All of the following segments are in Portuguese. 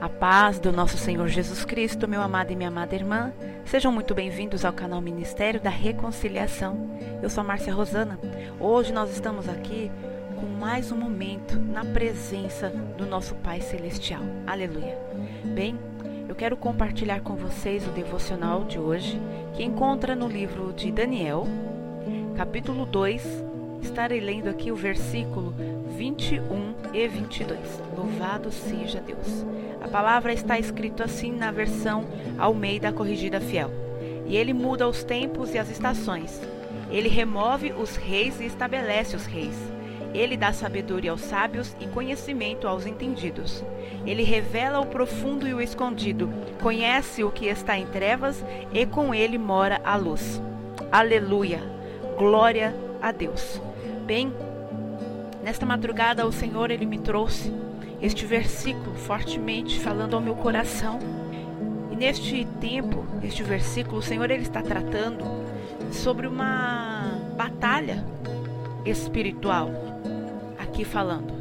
A paz do nosso Senhor Jesus Cristo, meu amado e minha amada irmã, sejam muito bem-vindos ao canal Ministério da Reconciliação. Eu sou Márcia Rosana. Hoje nós estamos aqui com mais um momento na presença do nosso Pai Celestial. Aleluia. Bem, eu quero compartilhar com vocês o devocional de hoje, que encontra no livro de Daniel, capítulo 2. Estarei lendo aqui o versículo 21 e 22. Louvado seja Deus. A palavra está escrito assim na versão Almeida Corrigida Fiel. E ele muda os tempos e as estações. Ele remove os reis e estabelece os reis. Ele dá sabedoria aos sábios e conhecimento aos entendidos. Ele revela o profundo e o escondido, conhece o que está em trevas e com ele mora a luz. Aleluia! Glória a Deus. Bem, Nesta madrugada, o Senhor ele me trouxe este versículo fortemente falando ao meu coração. E neste tempo, este versículo, o Senhor ele está tratando sobre uma batalha espiritual aqui falando.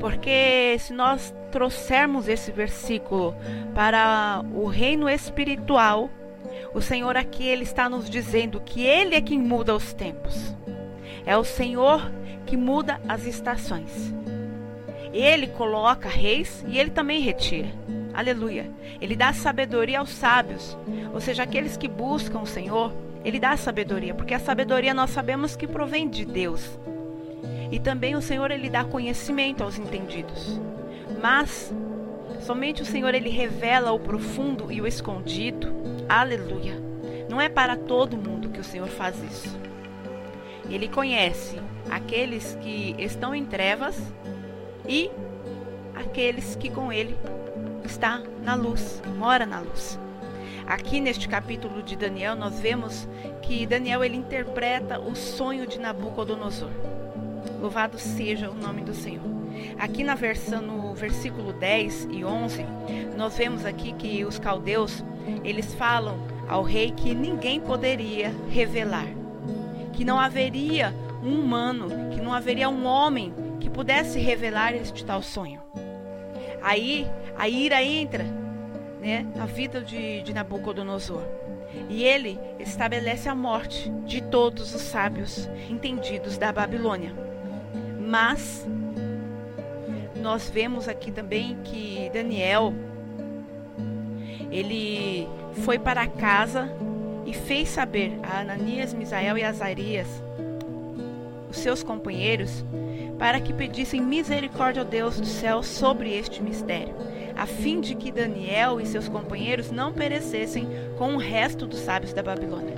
Porque se nós trouxermos esse versículo para o reino espiritual, o Senhor aqui ele está nos dizendo que ele é quem muda os tempos. É o Senhor que muda as estações. Ele coloca reis e ele também retira. Aleluia. Ele dá sabedoria aos sábios, ou seja, aqueles que buscam o Senhor, ele dá sabedoria, porque a sabedoria nós sabemos que provém de Deus. E também o Senhor ele dá conhecimento aos entendidos. Mas somente o Senhor ele revela o profundo e o escondido. Aleluia. Não é para todo mundo que o Senhor faz isso. Ele conhece aqueles que estão em trevas e aqueles que com ele está na luz, mora na luz. Aqui neste capítulo de Daniel nós vemos que Daniel ele interpreta o sonho de Nabucodonosor. Louvado seja o nome do Senhor. Aqui na versão no versículo 10 e 11, nós vemos aqui que os caldeus, eles falam ao rei que ninguém poderia revelar que não haveria um humano, que não haveria um homem que pudesse revelar este tal sonho. Aí a ira entra né, na vida de, de Nabucodonosor. E ele estabelece a morte de todos os sábios entendidos da Babilônia. Mas nós vemos aqui também que Daniel ele foi para casa e fez saber a Ananias, Misael e Azarias, os seus companheiros, para que pedissem misericórdia ao Deus do céu sobre este mistério, a fim de que Daniel e seus companheiros não perecessem com o resto dos sábios da Babilônia.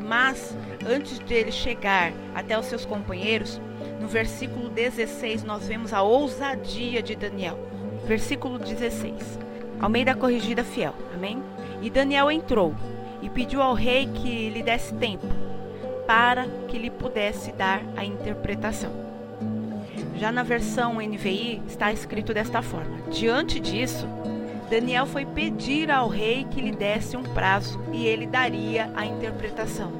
Mas, antes de ele chegar até os seus companheiros, no versículo 16 nós vemos a ousadia de Daniel. Versículo 16. Almeida corrigida fiel. Amém? E Daniel entrou e pediu ao rei que lhe desse tempo para que lhe pudesse dar a interpretação. Já na versão NVI está escrito desta forma: Diante disso, Daniel foi pedir ao rei que lhe desse um prazo e ele daria a interpretação.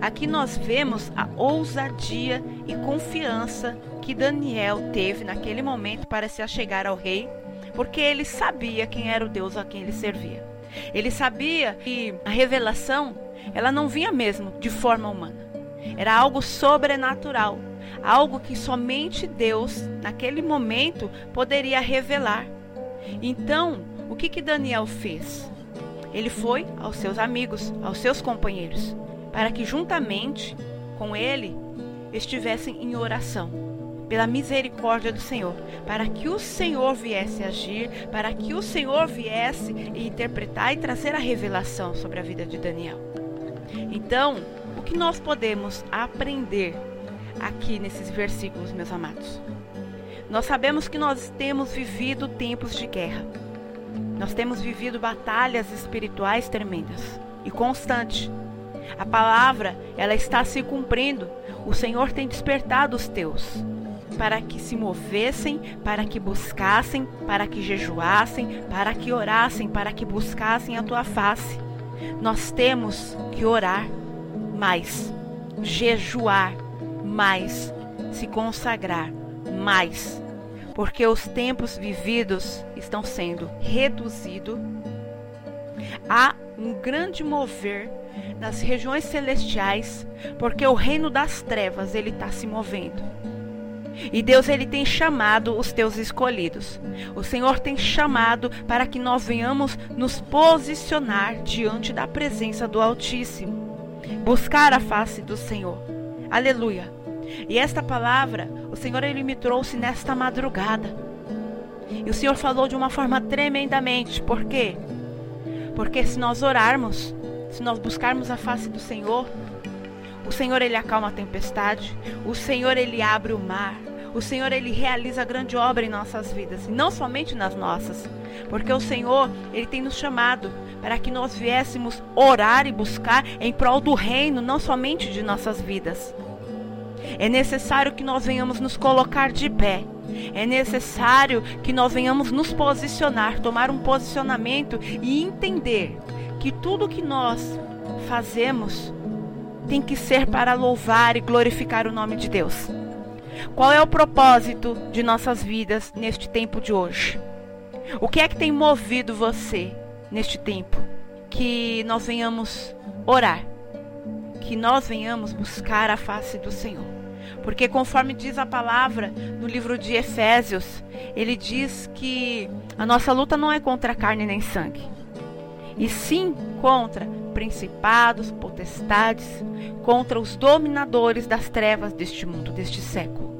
Aqui nós vemos a ousadia e confiança que Daniel teve naquele momento para se achegar ao rei, porque ele sabia quem era o Deus a quem ele servia. Ele sabia que a revelação, ela não vinha mesmo de forma humana. Era algo sobrenatural, algo que somente Deus, naquele momento, poderia revelar. Então, o que que Daniel fez? Ele foi aos seus amigos, aos seus companheiros, para que juntamente com ele estivessem em oração pela misericórdia do Senhor, para que o Senhor viesse agir, para que o Senhor viesse interpretar e trazer a revelação sobre a vida de Daniel. Então, o que nós podemos aprender aqui nesses versículos, meus amados? Nós sabemos que nós temos vivido tempos de guerra. Nós temos vivido batalhas espirituais tremendas e constantes. A palavra, ela está se cumprindo. O Senhor tem despertado os teus para que se movessem, para que buscassem, para que jejuassem, para que orassem, para que buscassem a tua face. Nós temos que orar mais, jejuar mais, se consagrar mais. porque os tempos vividos estão sendo reduzidos. Há um grande mover nas regiões celestiais, porque o reino das trevas ele está se movendo. E Deus ele tem chamado os teus escolhidos. O Senhor tem chamado para que nós venhamos nos posicionar diante da presença do Altíssimo, buscar a face do Senhor. Aleluia. E esta palavra, o Senhor ele me trouxe nesta madrugada. E o Senhor falou de uma forma tremendamente, por quê? Porque se nós orarmos, se nós buscarmos a face do Senhor, o Senhor ele acalma a tempestade, o Senhor ele abre o mar, o Senhor ele realiza grande obra em nossas vidas, e não somente nas nossas, porque o Senhor ele tem nos chamado para que nós viéssemos orar e buscar em prol do reino, não somente de nossas vidas. É necessário que nós venhamos nos colocar de pé. É necessário que nós venhamos nos posicionar, tomar um posicionamento e entender que tudo que nós fazemos tem que ser para louvar e glorificar o nome de Deus. Qual é o propósito de nossas vidas neste tempo de hoje? O que é que tem movido você neste tempo? Que nós venhamos orar, que nós venhamos buscar a face do Senhor. Porque conforme diz a palavra no livro de Efésios, ele diz que a nossa luta não é contra carne nem sangue, e sim contra principados, potestades, contra os dominadores das trevas deste mundo, deste século.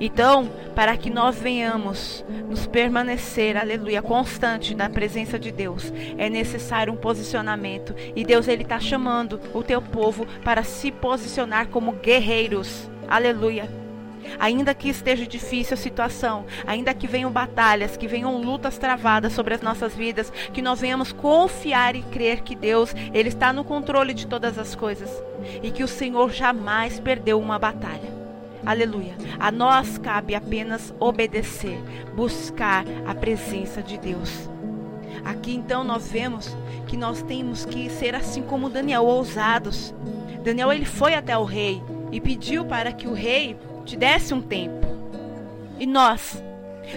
Então, para que nós venhamos nos permanecer, aleluia, constante na presença de Deus, é necessário um posicionamento. E Deus ele está chamando o teu povo para se posicionar como guerreiros, aleluia. Ainda que esteja difícil a situação, ainda que venham batalhas, que venham lutas travadas sobre as nossas vidas, que nós venhamos confiar e crer que Deus, ele está no controle de todas as coisas e que o Senhor jamais perdeu uma batalha. Aleluia. A nós cabe apenas obedecer, buscar a presença de Deus. Aqui então nós vemos que nós temos que ser assim como Daniel, ousados. Daniel ele foi até o rei e pediu para que o rei te desse um tempo. E nós,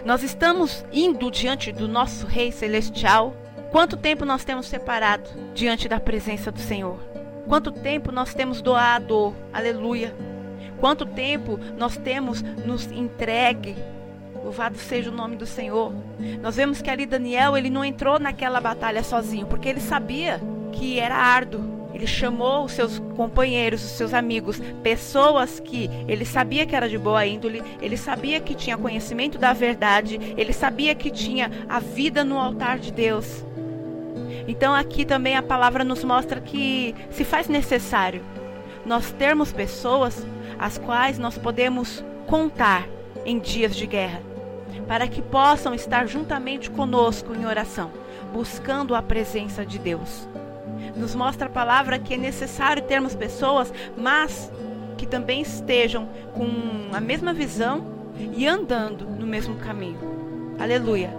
nós estamos indo diante do nosso rei celestial. Quanto tempo nós temos separado diante da presença do Senhor? Quanto tempo nós temos doado? Aleluia Quanto tempo nós temos nos entregue Louvado seja o nome do Senhor. Nós vemos que ali Daniel, ele não entrou naquela batalha sozinho, porque ele sabia que era árduo. Ele chamou os seus companheiros, os seus amigos, pessoas que ele sabia que era de boa índole, ele sabia que tinha conhecimento da verdade, ele sabia que tinha a vida no altar de Deus. Então aqui também a palavra nos mostra que se faz necessário nós termos pessoas as quais nós podemos contar em dias de guerra, para que possam estar juntamente conosco em oração, buscando a presença de Deus. Nos mostra a palavra que é necessário termos pessoas, mas que também estejam com a mesma visão e andando no mesmo caminho. Aleluia.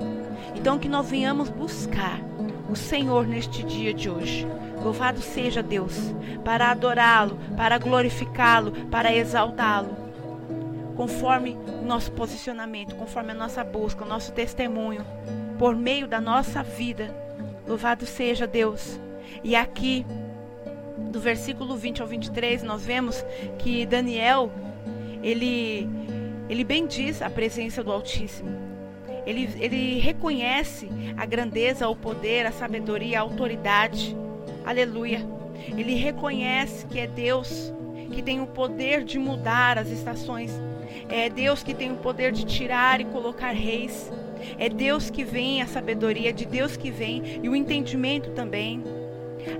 Então que nós venhamos buscar o Senhor neste dia de hoje. Louvado seja Deus, para adorá-lo, para glorificá-lo, para exaltá-lo. Conforme o nosso posicionamento, conforme a nossa busca, o nosso testemunho, por meio da nossa vida. Louvado seja Deus. E aqui, do versículo 20 ao 23, nós vemos que Daniel, ele, ele bendiz a presença do Altíssimo. Ele, ele reconhece a grandeza, o poder, a sabedoria, a autoridade. Aleluia. Ele reconhece que é Deus que tem o poder de mudar as estações. É Deus que tem o poder de tirar e colocar reis. É Deus que vem a sabedoria, de Deus que vem e o entendimento também.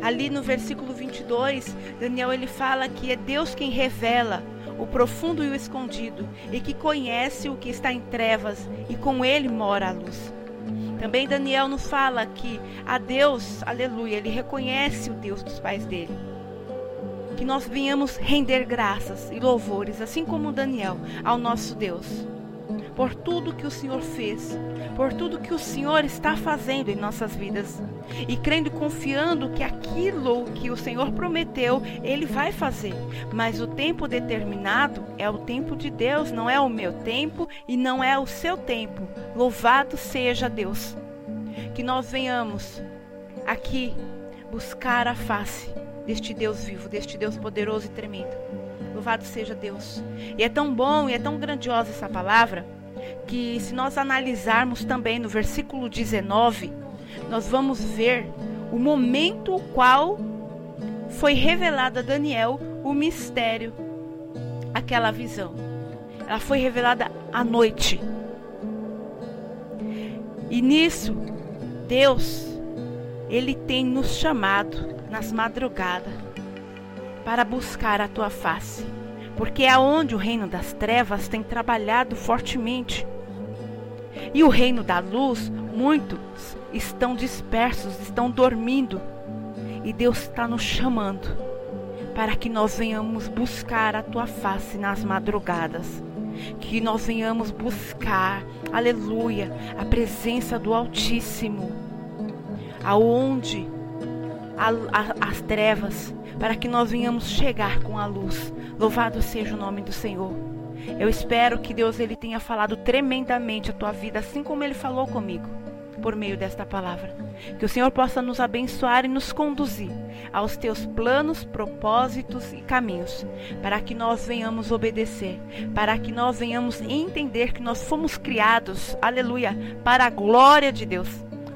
Ali no versículo 22, Daniel ele fala que é Deus quem revela o profundo e o escondido, e que conhece o que está em trevas, e com ele mora a luz. Também Daniel nos fala que a Deus, aleluia, ele reconhece o Deus dos pais dele. Que nós venhamos render graças e louvores, assim como Daniel, ao nosso Deus. por tudo que o Senhor fez, por tudo que o Senhor está fazendo em nossas vidas. E crendo e confiando que aquilo que o Senhor prometeu, Ele vai fazer. Mas o tempo determinado é o tempo de Deus, não é o meu tempo e não é o seu tempo. Louvado seja Deus. Que nós venhamos aqui buscar a face deste Deus vivo, deste Deus poderoso e tremendo. Louvado seja Deus. E é tão bom e é tão grandiosa essa palavra que, se nós analisarmos também no versículo 19, nós vamos ver o momento qual foi revelado a Daniel o mistério, aquela visão. Ela foi revelada à noite. E nisso, Deus, Ele tem nos chamado nas madrugadas para buscar a tua face, porque é onde o reino das trevas tem trabalhado fortemente. E o reino da luz, muitos estão dispersos, estão dormindo. E Deus está nos chamando para que nós venhamos buscar a tua face nas madrugadas. Que nós venhamos buscar, aleluia, a presença do Altíssimo, aonde a, a, as trevas, para que nós venhamos chegar com a luz. Louvado seja o nome do Senhor. Eu espero que Deus ele tenha falado tremendamente a tua vida, assim como ele falou comigo, por meio desta palavra. Que o Senhor possa nos abençoar e nos conduzir aos teus planos, propósitos e caminhos, para que nós venhamos obedecer, para que nós venhamos entender que nós fomos criados, aleluia, para a glória de Deus,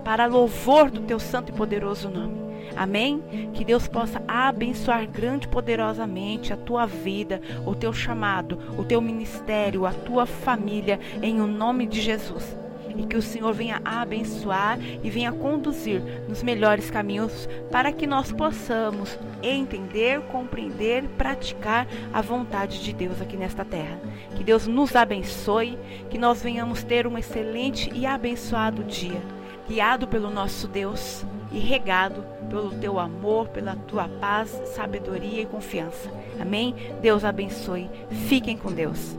para louvor do teu santo e poderoso nome. Amém? Que Deus possa abençoar grande e poderosamente a tua vida, o teu chamado, o teu ministério, a tua família, em o nome de Jesus. E que o Senhor venha abençoar e venha conduzir nos melhores caminhos para que nós possamos entender, compreender, praticar a vontade de Deus aqui nesta terra. Que Deus nos abençoe, que nós venhamos ter um excelente e abençoado dia, guiado pelo nosso Deus e regado pelo teu amor, pela tua paz, sabedoria e confiança. Amém? Deus abençoe. Fiquem com Deus.